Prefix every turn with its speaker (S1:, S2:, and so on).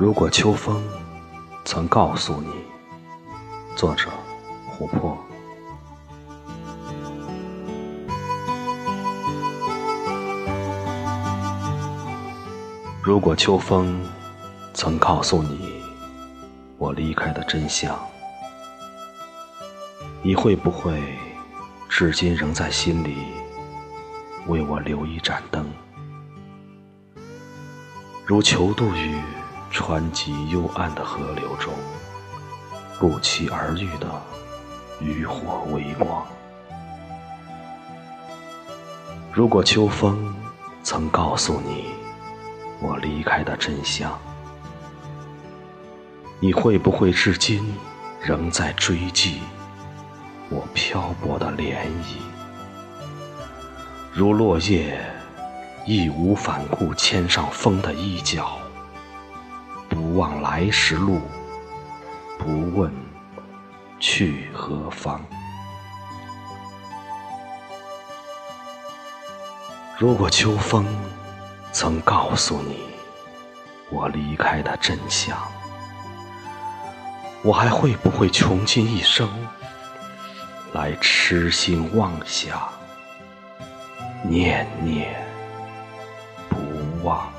S1: 如果秋风曾告诉你，作者：琥珀。如果秋风曾告诉你我离开的真相，你会不会至今仍在心里为我留一盏灯？如求渡于湍急幽暗的河流中，不期而遇的渔火微光。如果秋风曾告诉你我离开的真相，你会不会至今仍在追记我漂泊的涟漪？如落叶。义无反顾牵上风的衣角，不忘来时路，不问去何方。如果秋风曾告诉你我离开的真相，我还会不会穷尽一生来痴心妄想，念念不忘？